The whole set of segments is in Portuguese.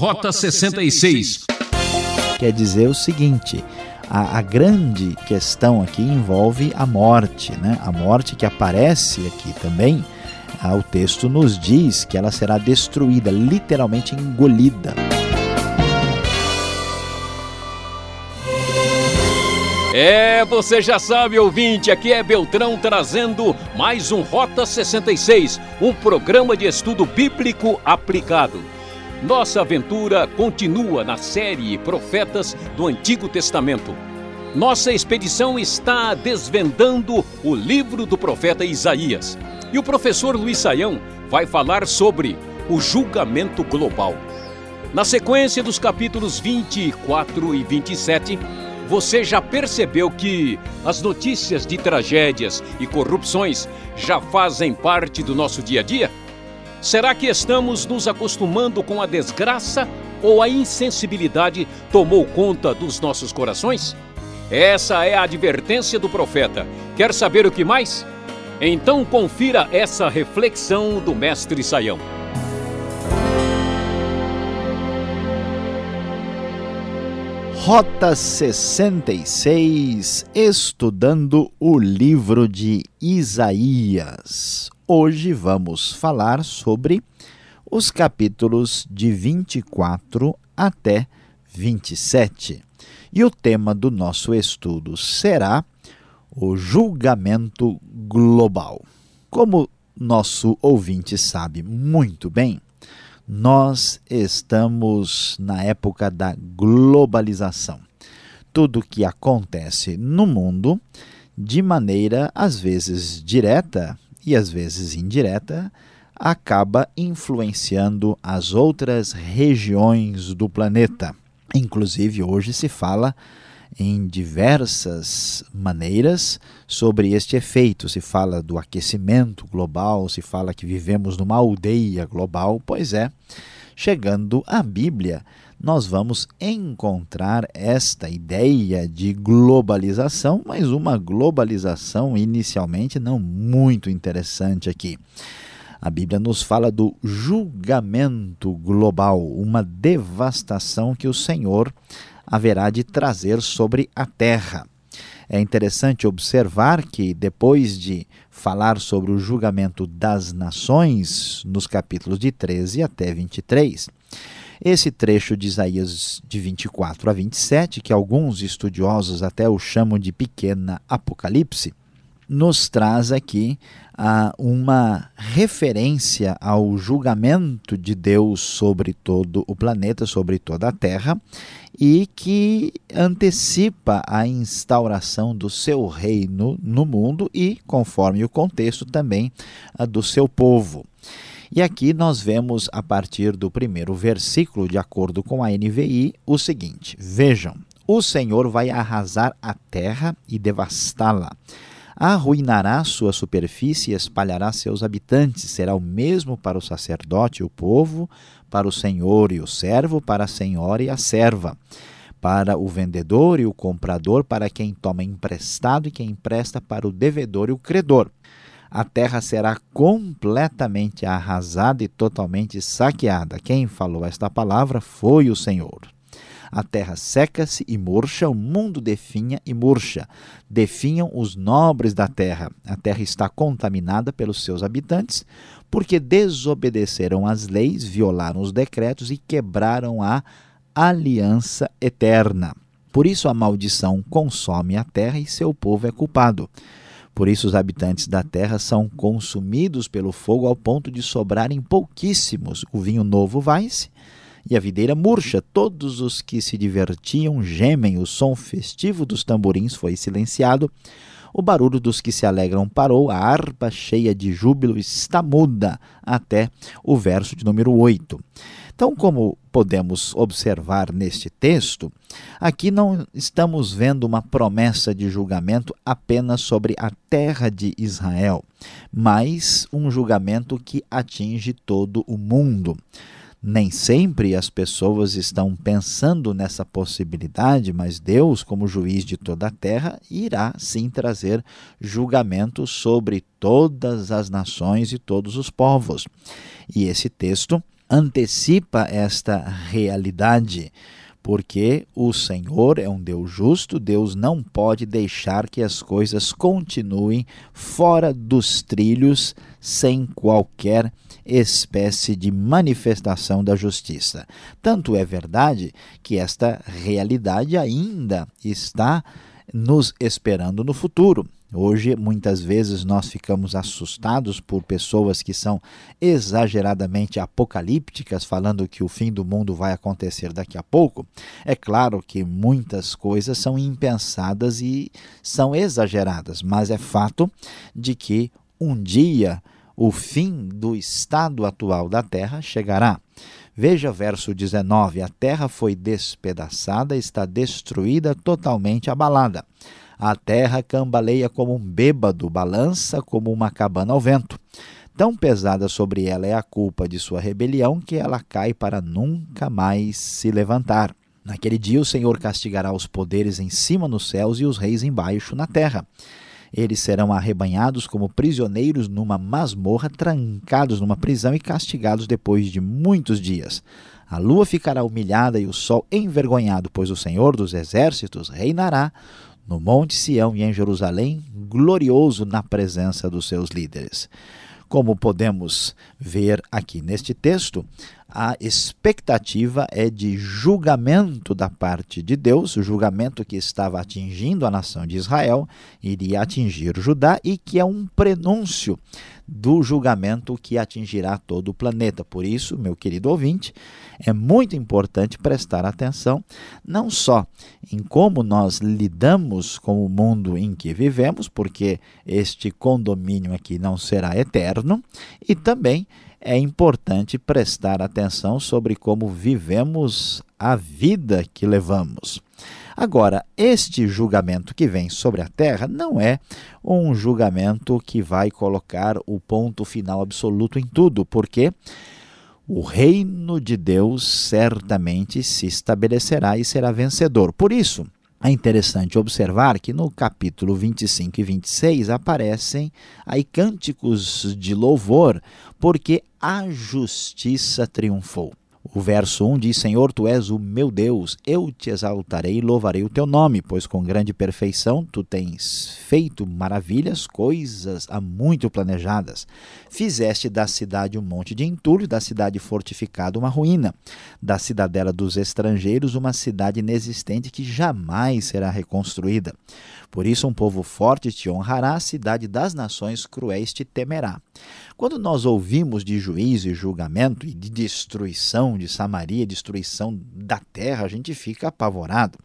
Rota 66. Quer dizer o seguinte: a, a, grande questão aqui envolve a morte, né? A morte que aparece aqui também. Ah, o texto nos diz que ela será destruída, literalmente engolida. É, você já sabe, ouvinte, aqui é Beltrão trazendo mais um Rota 66, um programa de estudo bíblico aplicado. Nossa aventura continua na série Profetas do Antigo Testamento. Nossa expedição está desvendando o livro do profeta Isaías. E o professor Luiz Saião vai falar sobre o julgamento global. Na sequência dos capítulos 24 e 27, você já percebeu que as notícias de tragédias e corrupções já fazem parte do nosso dia a dia? Será que estamos nos acostumando com a desgraça ou a insensibilidade tomou conta dos nossos corações? Essa é a advertência do profeta. Quer saber o que mais? Então confira essa reflexão do mestre Saião. Rota 66, estudando o livro de Isaías. Hoje vamos falar sobre os capítulos de 24 até 27. E o tema do nosso estudo será o julgamento global. Como nosso ouvinte sabe muito bem, nós estamos na época da globalização. Tudo que acontece no mundo, de maneira às vezes direta e às vezes indireta, acaba influenciando as outras regiões do planeta. Inclusive, hoje se fala em diversas maneiras sobre este efeito. Se fala do aquecimento global, se fala que vivemos numa aldeia global. Pois é, chegando à Bíblia, nós vamos encontrar esta ideia de globalização, mas uma globalização inicialmente não muito interessante aqui. A Bíblia nos fala do julgamento global, uma devastação que o Senhor haverá de trazer sobre a terra. É interessante observar que, depois de falar sobre o julgamento das nações, nos capítulos de 13 até 23, esse trecho de Isaías de 24 a 27, que alguns estudiosos até o chamam de pequena Apocalipse, nos traz aqui ah, uma referência ao julgamento de Deus sobre todo o planeta, sobre toda a Terra, e que antecipa a instauração do seu reino no mundo e, conforme o contexto, também ah, do seu povo. E aqui nós vemos, a partir do primeiro versículo, de acordo com a NVI, o seguinte: Vejam, o Senhor vai arrasar a terra e devastá-la arruinará sua superfície e espalhará seus habitantes. Será o mesmo para o sacerdote e o povo, para o senhor e o servo, para a senhora e a serva, para o vendedor e o comprador, para quem toma emprestado e quem empresta para o devedor e o credor. A terra será completamente arrasada e totalmente saqueada. Quem falou esta palavra foi o Senhor. A terra seca-se e murcha, o mundo definha e murcha. Definham os nobres da terra. A terra está contaminada pelos seus habitantes, porque desobedeceram as leis, violaram os decretos e quebraram a aliança eterna. Por isso a maldição consome a terra e seu povo é culpado. Por isso os habitantes da terra são consumidos pelo fogo ao ponto de sobrarem pouquíssimos. O vinho novo vai-se e a videira murcha. Todos os que se divertiam gemem, o som festivo dos tamborins foi silenciado. O barulho dos que se alegram parou, a harpa cheia de júbilo está muda, até o verso de número 8. Então, como podemos observar neste texto, aqui não estamos vendo uma promessa de julgamento apenas sobre a terra de Israel, mas um julgamento que atinge todo o mundo. Nem sempre as pessoas estão pensando nessa possibilidade, mas Deus, como juiz de toda a terra, irá sim trazer julgamento sobre todas as nações e todos os povos. E esse texto antecipa esta realidade porque o Senhor é um Deus justo, Deus não pode deixar que as coisas continuem fora dos trilhos sem qualquer espécie de manifestação da justiça. Tanto é verdade que esta realidade ainda está nos esperando no futuro. Hoje, muitas vezes, nós ficamos assustados por pessoas que são exageradamente apocalípticas, falando que o fim do mundo vai acontecer daqui a pouco. É claro que muitas coisas são impensadas e são exageradas, mas é fato de que um dia o fim do estado atual da terra chegará. Veja verso 19: A terra foi despedaçada, está destruída, totalmente abalada. A terra cambaleia como um bêbado, balança como uma cabana ao vento. Tão pesada sobre ela é a culpa de sua rebelião que ela cai para nunca mais se levantar. Naquele dia o Senhor castigará os poderes em cima nos céus e os reis embaixo na terra. Eles serão arrebanhados como prisioneiros numa masmorra, trancados numa prisão e castigados depois de muitos dias. A lua ficará humilhada e o sol envergonhado, pois o Senhor dos exércitos reinará no Monte Sião e em Jerusalém, glorioso na presença dos seus líderes. Como podemos ver aqui neste texto, a expectativa é de julgamento da parte de Deus, o julgamento que estava atingindo a nação de Israel, iria atingir Judá e que é um prenúncio do julgamento que atingirá todo o planeta. Por isso, meu querido ouvinte, é muito importante prestar atenção não só em como nós lidamos com o mundo em que vivemos, porque este condomínio aqui não será eterno, e também é importante prestar atenção sobre como vivemos a vida que levamos. Agora, este julgamento que vem sobre a terra não é um julgamento que vai colocar o ponto final absoluto em tudo, porque o reino de Deus certamente se estabelecerá e será vencedor. Por isso, é interessante observar que no capítulo 25 e 26 aparecem aí cânticos de louvor, porque a justiça triunfou. O verso 1 diz: Senhor, tu és o meu Deus, eu te exaltarei e louvarei o teu nome, pois com grande perfeição tu tens feito maravilhas, coisas há muito planejadas. Fizeste da cidade um monte de entulho, da cidade fortificada uma ruína, da cidadela dos estrangeiros uma cidade inexistente que jamais será reconstruída. Por isso, um povo forte te honrará, a cidade das nações cruéis te temerá. Quando nós ouvimos de juízo e julgamento e de destruição de Samaria, destruição da terra, a gente fica apavorado.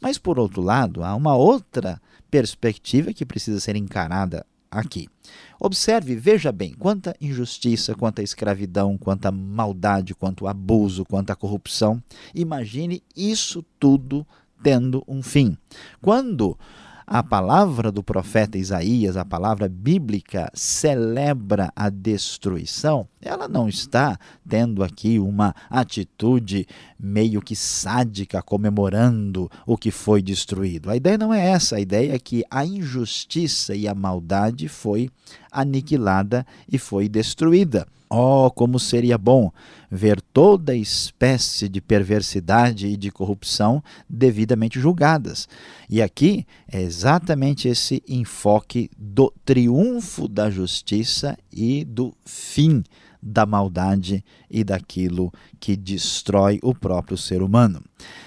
Mas, por outro lado, há uma outra perspectiva que precisa ser encarada aqui. Observe, veja bem, quanta injustiça, quanta escravidão, quanta maldade, quanto abuso, quanta corrupção. Imagine isso tudo tendo um fim. Quando a palavra do profeta Isaías, a palavra bíblica, celebra a destruição, ela não está tendo aqui uma atitude meio que sádica, comemorando o que foi destruído. A ideia não é essa, a ideia é que a injustiça e a maldade foi aniquilada e foi destruída. Oh, como seria bom ver toda espécie de perversidade e de corrupção devidamente julgadas. E aqui é exatamente esse enfoque do triunfo da justiça e do fim da maldade e daquilo que destrói o próprio ser humano.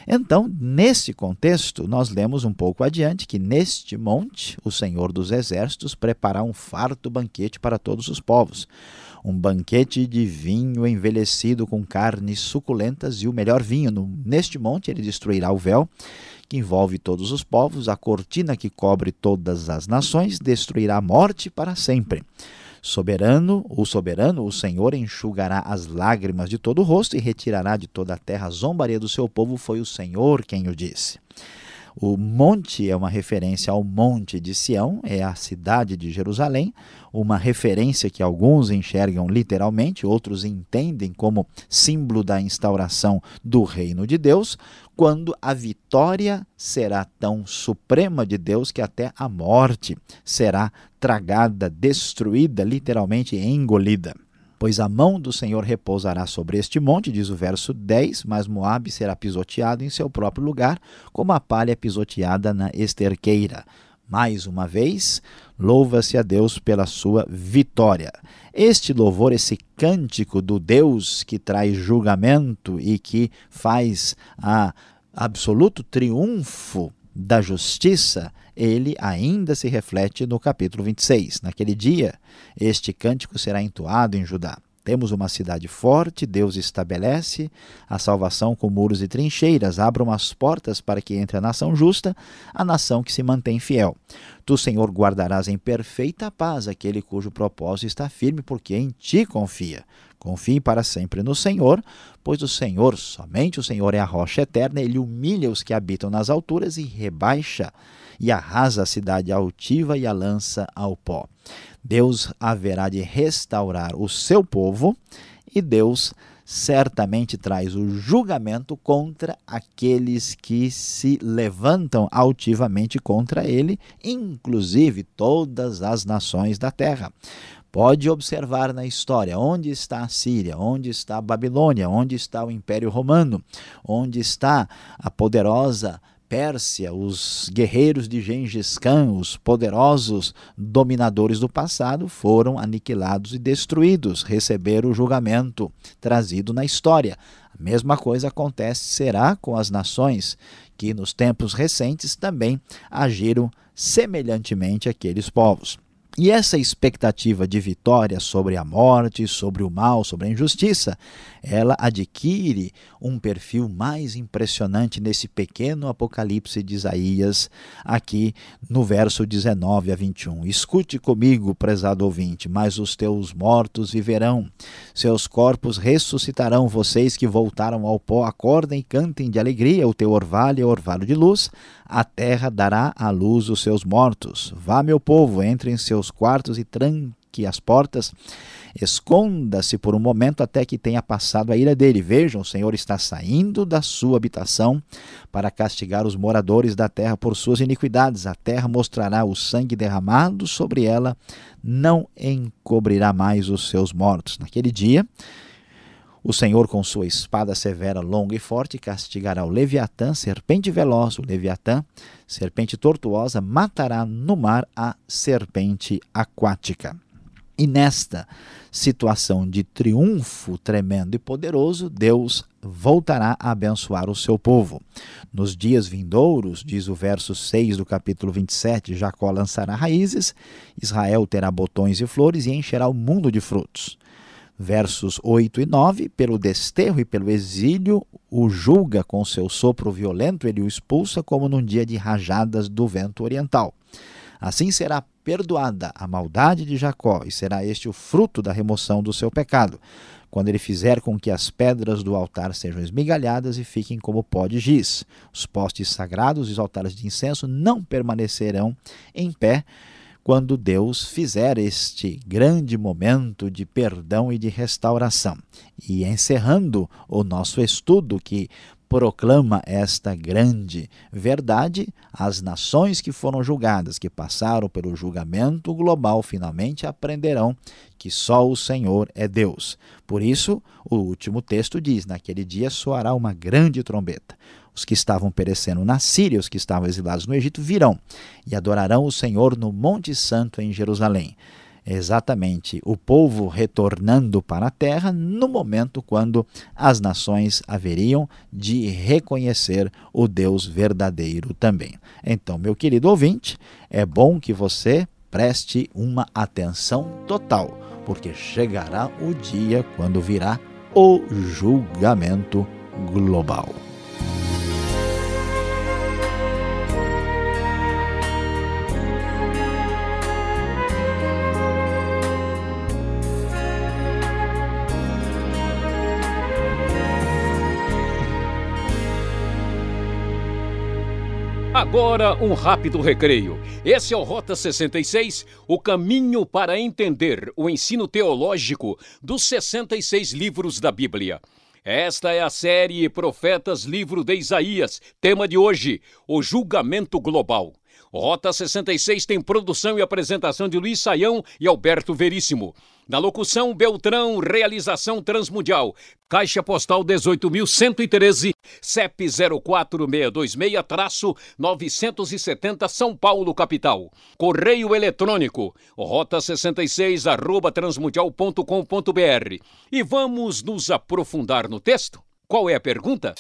Então, nesse contexto, nós lemos um pouco adiante que neste monte o Senhor dos Exércitos preparará um farto banquete para todos os povos um banquete de vinho envelhecido com carnes suculentas e o melhor vinho. Neste monte ele destruirá o véu que envolve todos os povos, a cortina que cobre todas as nações, destruirá a morte para sempre. Soberano, o soberano, o Senhor enxugará as lágrimas de todo o rosto e retirará de toda a terra a zombaria do seu povo, foi o Senhor quem o disse. O monte é uma referência ao Monte de Sião, é a cidade de Jerusalém, uma referência que alguns enxergam literalmente, outros entendem como símbolo da instauração do reino de Deus, quando a vitória será tão suprema de Deus que até a morte será tragada, destruída, literalmente engolida. Pois a mão do Senhor repousará sobre este monte, diz o verso 10, mas Moabe será pisoteado em seu próprio lugar, como a palha pisoteada na esterqueira. Mais uma vez, louva-se a Deus pela sua vitória. Este louvor, esse cântico do Deus que traz julgamento e que faz a absoluto triunfo da justiça, ele ainda se reflete no capítulo 26. Naquele dia, este cântico será entoado em Judá. Temos uma cidade forte, Deus estabelece a salvação com muros e trincheiras, abram as portas para que entre a nação justa, a nação que se mantém fiel. Tu, Senhor, guardarás em perfeita paz aquele cujo propósito está firme, porque em ti confia. Confie para sempre no Senhor, pois o Senhor, somente o Senhor é a rocha eterna, ele humilha os que habitam nas alturas e rebaixa e arrasa a cidade altiva e a lança ao pó. Deus haverá de restaurar o seu povo e Deus certamente traz o julgamento contra aqueles que se levantam altivamente contra ele, inclusive todas as nações da terra. Pode observar na história onde está a Síria, onde está a Babilônia, onde está o Império Romano, onde está a poderosa Pérsia, os guerreiros de Gengis Khan, os poderosos dominadores do passado, foram aniquilados e destruídos, receberam o julgamento trazido na história. A mesma coisa acontece será com as nações que nos tempos recentes também agiram semelhantemente àqueles povos. E essa expectativa de vitória sobre a morte, sobre o mal, sobre a injustiça, ela adquire um perfil mais impressionante nesse pequeno apocalipse de Isaías, aqui no verso 19 a 21. Escute comigo, prezado ouvinte, mas os teus mortos viverão, seus corpos ressuscitarão, vocês que voltaram ao pó, acordem e cantem de alegria, o teu orvalho é orvalho de luz, a terra dará à luz os seus mortos. Vá, meu povo, entre em seus quartos e tranque as portas. Esconda-se por um momento até que tenha passado a ira dele. Vejam, o Senhor está saindo da sua habitação para castigar os moradores da terra por suas iniquidades. A terra mostrará o sangue derramado sobre ela, não encobrirá mais os seus mortos. Naquele dia, o Senhor, com sua espada severa, longa e forte, castigará o Leviatã, serpente veloz, o Leviatã, serpente tortuosa, matará no mar a serpente aquática. E nesta situação de triunfo tremendo e poderoso, Deus voltará a abençoar o seu povo. Nos dias vindouros, diz o verso 6 do capítulo 27, Jacó lançará raízes, Israel terá botões e flores e encherá o mundo de frutos versos 8 e 9, pelo desterro e pelo exílio, o julga com seu sopro violento, ele o expulsa como num dia de rajadas do vento oriental. Assim será perdoada a maldade de Jacó, e será este o fruto da remoção do seu pecado, quando ele fizer com que as pedras do altar sejam esmigalhadas e fiquem como pó de giz. Os postes sagrados e os altares de incenso não permanecerão em pé, quando Deus fizer este grande momento de perdão e de restauração. E encerrando o nosso estudo que proclama esta grande verdade, as nações que foram julgadas, que passaram pelo julgamento global, finalmente aprenderão que só o Senhor é Deus. Por isso, o último texto diz: Naquele dia soará uma grande trombeta. Os que estavam perecendo na Síria, os que estavam exilados no Egito, virão e adorarão o Senhor no Monte Santo em Jerusalém. Exatamente, o povo retornando para a terra no momento quando as nações haveriam de reconhecer o Deus verdadeiro também. Então, meu querido ouvinte, é bom que você preste uma atenção total, porque chegará o dia quando virá o julgamento global. Agora um rápido recreio. Esse é o Rota 66, o caminho para entender o ensino teológico dos 66 livros da Bíblia. Esta é a série Profetas, livro de Isaías. Tema de hoje: o julgamento global. Rota 66 tem produção e apresentação de Luiz Saião e Alberto Veríssimo. Na locução Beltrão, realização Transmundial. Caixa Postal 18.113, CEP 04626-970 São Paulo, capital. Correio eletrônico, rota 66 arroba transmundial.com.br. E vamos nos aprofundar no texto? Qual é a pergunta?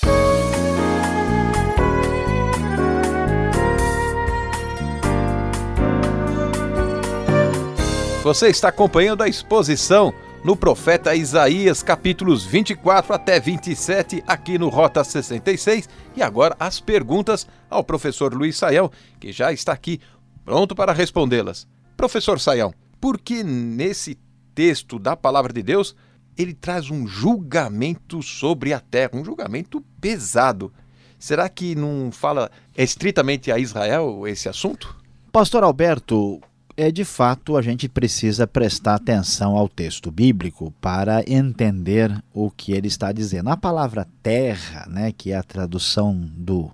Você está acompanhando a exposição no profeta Isaías, capítulos 24 até 27, aqui no Rota 66. E agora as perguntas ao professor Luiz Saião, que já está aqui pronto para respondê-las. Professor Saião, por que nesse texto da palavra de Deus ele traz um julgamento sobre a terra, um julgamento pesado? Será que não fala estritamente a Israel esse assunto? Pastor Alberto, é de fato a gente precisa prestar atenção ao texto bíblico para entender o que ele está dizendo. A palavra terra, né, que é a tradução do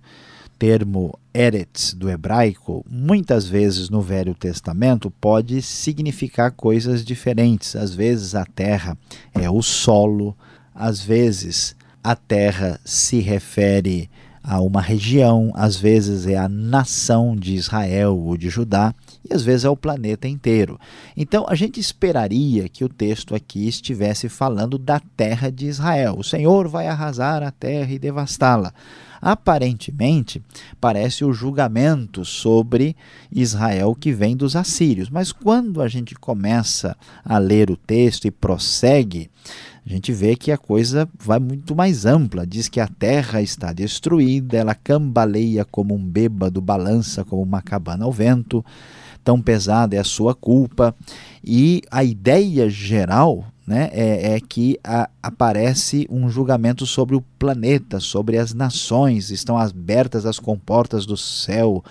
termo Eretz do hebraico, muitas vezes no Velho Testamento pode significar coisas diferentes. Às vezes a terra é o solo, às vezes a terra se refere a uma região, às vezes é a nação de Israel ou de Judá e às vezes é o planeta inteiro. Então a gente esperaria que o texto aqui estivesse falando da terra de Israel. O Senhor vai arrasar a terra e devastá-la. Aparentemente, parece o julgamento sobre Israel que vem dos assírios, mas quando a gente começa a ler o texto e prossegue, a gente vê que a coisa vai muito mais ampla. Diz que a terra está destruída, ela cambaleia como um bêbado, balança como uma cabana ao vento tão pesada é a sua culpa. E a ideia geral né, é, é que a, aparece um julgamento sobre o planeta, sobre as nações, estão abertas as comportas do céu,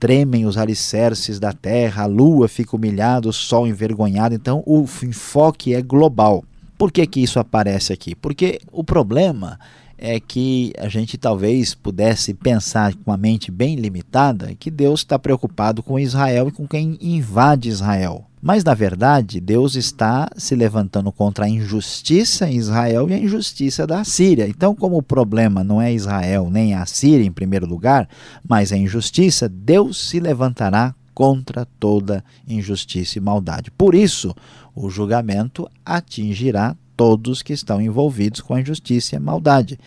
tremem os alicerces da terra, a lua fica humilhada, o sol envergonhado. Então o enfoque é global. Por que, que isso aparece aqui? Porque o problema é que a gente talvez pudesse pensar com uma mente bem limitada que Deus está preocupado com Israel e com quem invade Israel. Mas, na verdade, Deus está se levantando contra a injustiça em Israel e a injustiça da Síria. Então, como o problema não é Israel nem a Síria em primeiro lugar, mas a injustiça, Deus se levantará contra toda injustiça e maldade. Por isso, o julgamento atingirá todos que estão envolvidos com a injustiça e a maldade.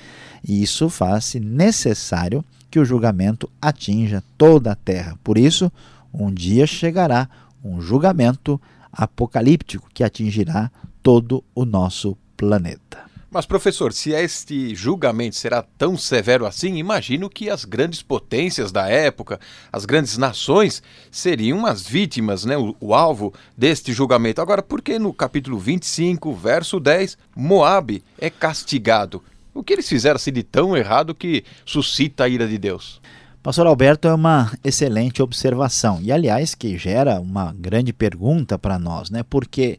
E isso faz-se necessário que o julgamento atinja toda a terra. Por isso, um dia chegará um julgamento apocalíptico que atingirá todo o nosso planeta. Mas, professor, se este julgamento será tão severo assim, imagino que as grandes potências da época, as grandes nações, seriam as vítimas, né, o, o alvo deste julgamento. Agora, por que no capítulo 25, verso 10, Moabe é castigado? O que eles fizeram assim de tão errado que suscita a ira de Deus? Pastor Alberto é uma excelente observação e, aliás, que gera uma grande pergunta para nós, né? Porque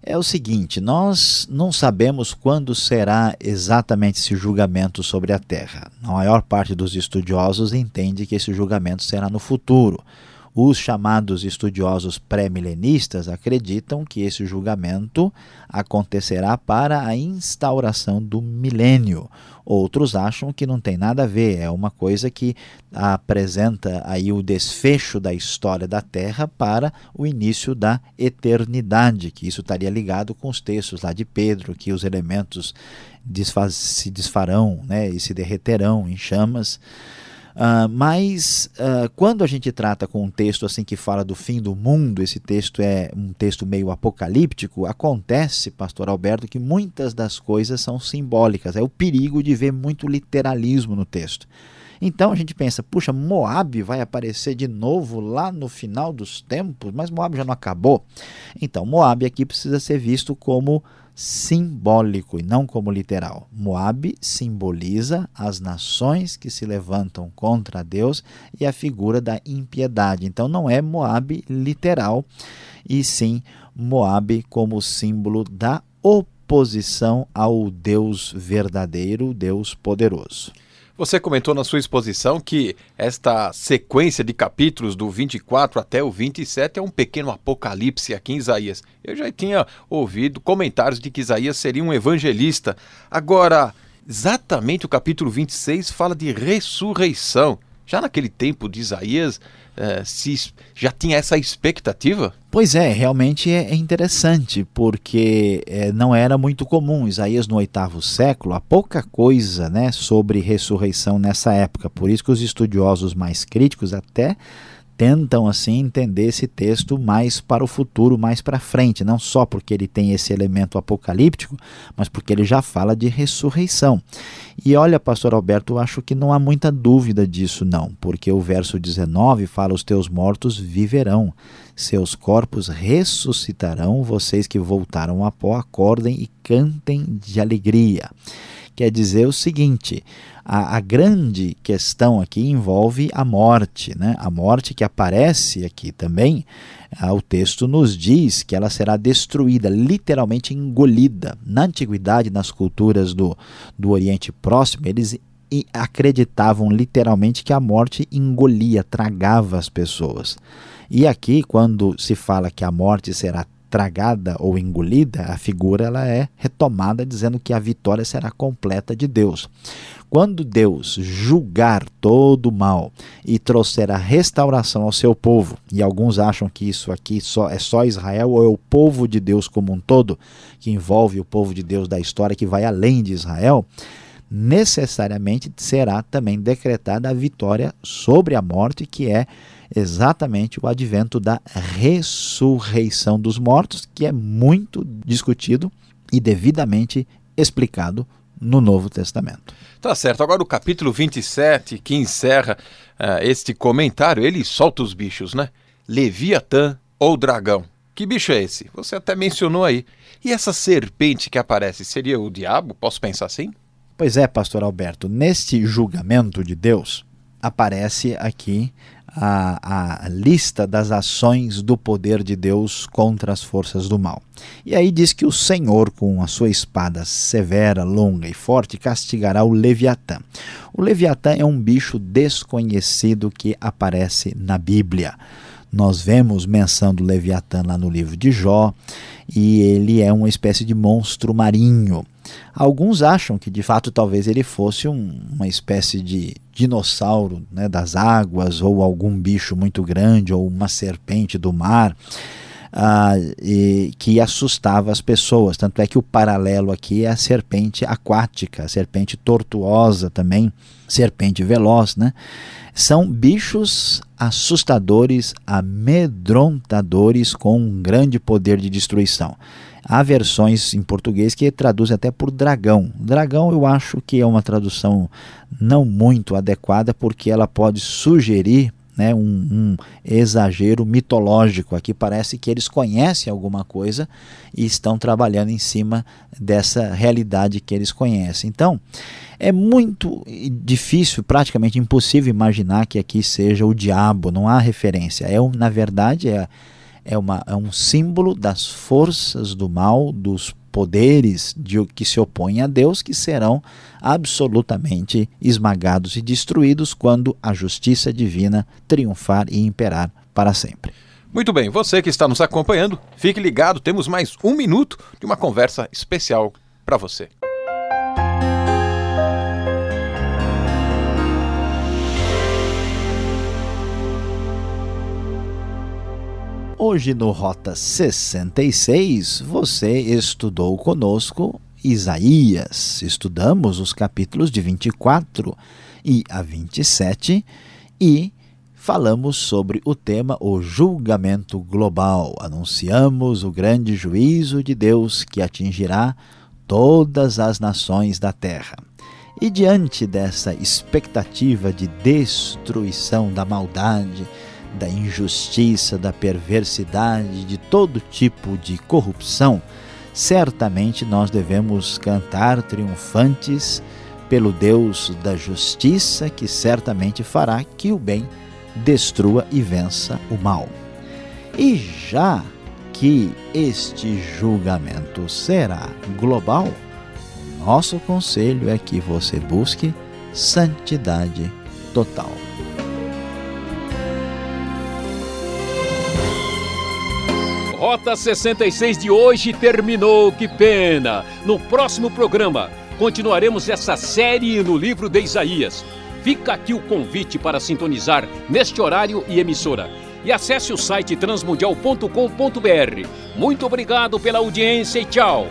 é o seguinte: nós não sabemos quando será exatamente esse julgamento sobre a Terra. A maior parte dos estudiosos entende que esse julgamento será no futuro. Os chamados estudiosos pré-milenistas acreditam que esse julgamento acontecerá para a instauração do milênio. Outros acham que não tem nada a ver, é uma coisa que apresenta aí o desfecho da história da Terra para o início da eternidade, que isso estaria ligado com os textos lá de Pedro, que os elementos desfaz, se desfarão né, e se derreterão em chamas. Uh, mas uh, quando a gente trata com um texto assim que fala do fim do mundo, esse texto é um texto meio apocalíptico, acontece, pastor Alberto, que muitas das coisas são simbólicas. É o perigo de ver muito literalismo no texto. Então a gente pensa, puxa, Moab vai aparecer de novo lá no final dos tempos, mas Moab já não acabou. Então Moab aqui precisa ser visto como simbólico e não como literal. Moabe simboliza as nações que se levantam contra Deus e a figura da impiedade. Então não é Moabe literal, e sim Moabe como símbolo da oposição ao Deus verdadeiro, Deus poderoso. Você comentou na sua exposição que esta sequência de capítulos do 24 até o 27 é um pequeno apocalipse aqui em Isaías. Eu já tinha ouvido comentários de que Isaías seria um evangelista. Agora, exatamente o capítulo 26 fala de ressurreição. Já naquele tempo de Isaías, eh, se já tinha essa expectativa? Pois é, realmente é, é interessante, porque é, não era muito comum. Isaías no oitavo século, há pouca coisa né, sobre ressurreição nessa época. Por isso que os estudiosos mais críticos até tentam assim entender esse texto mais para o futuro, mais para frente, não só porque ele tem esse elemento apocalíptico, mas porque ele já fala de ressurreição. E olha, pastor Alberto, eu acho que não há muita dúvida disso não, porque o verso 19 fala os teus mortos viverão, seus corpos ressuscitarão, vocês que voltaram a pó acordem e cantem de alegria quer dizer o seguinte: a, a, grande questão aqui envolve a morte, né? a morte que aparece aqui também. Ah, o texto nos diz que ela será destruída, literalmente engolida. Na antiguidade, nas culturas do, do Oriente Próximo, eles acreditavam literalmente que a morte engolia, tragava as pessoas. E aqui, quando se fala que a morte será tragada ou engolida, a figura ela é retomada dizendo que a vitória será completa de Deus. Quando Deus julgar todo o mal e trouxer a restauração ao seu povo, e alguns acham que isso aqui só é só Israel ou é o povo de Deus como um todo, que envolve o povo de Deus da história que vai além de Israel, necessariamente será também decretada a vitória sobre a morte, que é exatamente o advento da ressurreição dos mortos, que é muito discutido e devidamente explicado no Novo Testamento. Tá certo. Agora o capítulo 27, que encerra uh, este comentário, ele solta os bichos, né? Leviatã ou dragão. Que bicho é esse? Você até mencionou aí. E essa serpente que aparece, seria o diabo? Posso pensar assim? Pois é, pastor Alberto. Neste julgamento de Deus, aparece aqui a, a lista das ações do poder de Deus contra as forças do mal. E aí diz que o Senhor, com a sua espada severa, longa e forte, castigará o Leviatã. O Leviatã é um bicho desconhecido que aparece na Bíblia. Nós vemos menção do Leviatã lá no livro de Jó, e ele é uma espécie de monstro marinho. Alguns acham que de fato talvez ele fosse um, uma espécie de dinossauro né, das águas, ou algum bicho muito grande, ou uma serpente do mar. Ah, e, que assustava as pessoas. Tanto é que o paralelo aqui é a serpente aquática, a serpente tortuosa também, serpente veloz, né? São bichos assustadores, amedrontadores com um grande poder de destruição. Há versões em português que traduzem até por dragão. Dragão eu acho que é uma tradução não muito adequada porque ela pode sugerir né, um, um, exagero mitológico. Aqui parece que eles conhecem alguma coisa e estão trabalhando em cima dessa realidade que eles conhecem. Então, é muito difícil, praticamente impossível imaginar que aqui seja o diabo, não há referência. É, na verdade, é é, uma, é um símbolo das forças do mal, dos poderes de, que se opõem a Deus, que serão absolutamente esmagados e destruídos quando a justiça divina triunfar e imperar para sempre. Muito bem, você que está nos acompanhando, fique ligado, temos mais um minuto de uma conversa especial para você. Hoje no Rota 66, você estudou conosco Isaías. Estudamos os capítulos de 24 e a 27 e falamos sobre o tema o julgamento global. Anunciamos o grande juízo de Deus que atingirá todas as nações da terra. E diante dessa expectativa de destruição da maldade, da injustiça, da perversidade, de todo tipo de corrupção, certamente nós devemos cantar triunfantes pelo Deus da justiça, que certamente fará que o bem destrua e vença o mal. E já que este julgamento será global, nosso conselho é que você busque santidade total. Rota 66 de hoje terminou, que pena! No próximo programa, continuaremos essa série no livro de Isaías. Fica aqui o convite para sintonizar neste horário e emissora. E acesse o site transmundial.com.br. Muito obrigado pela audiência e tchau!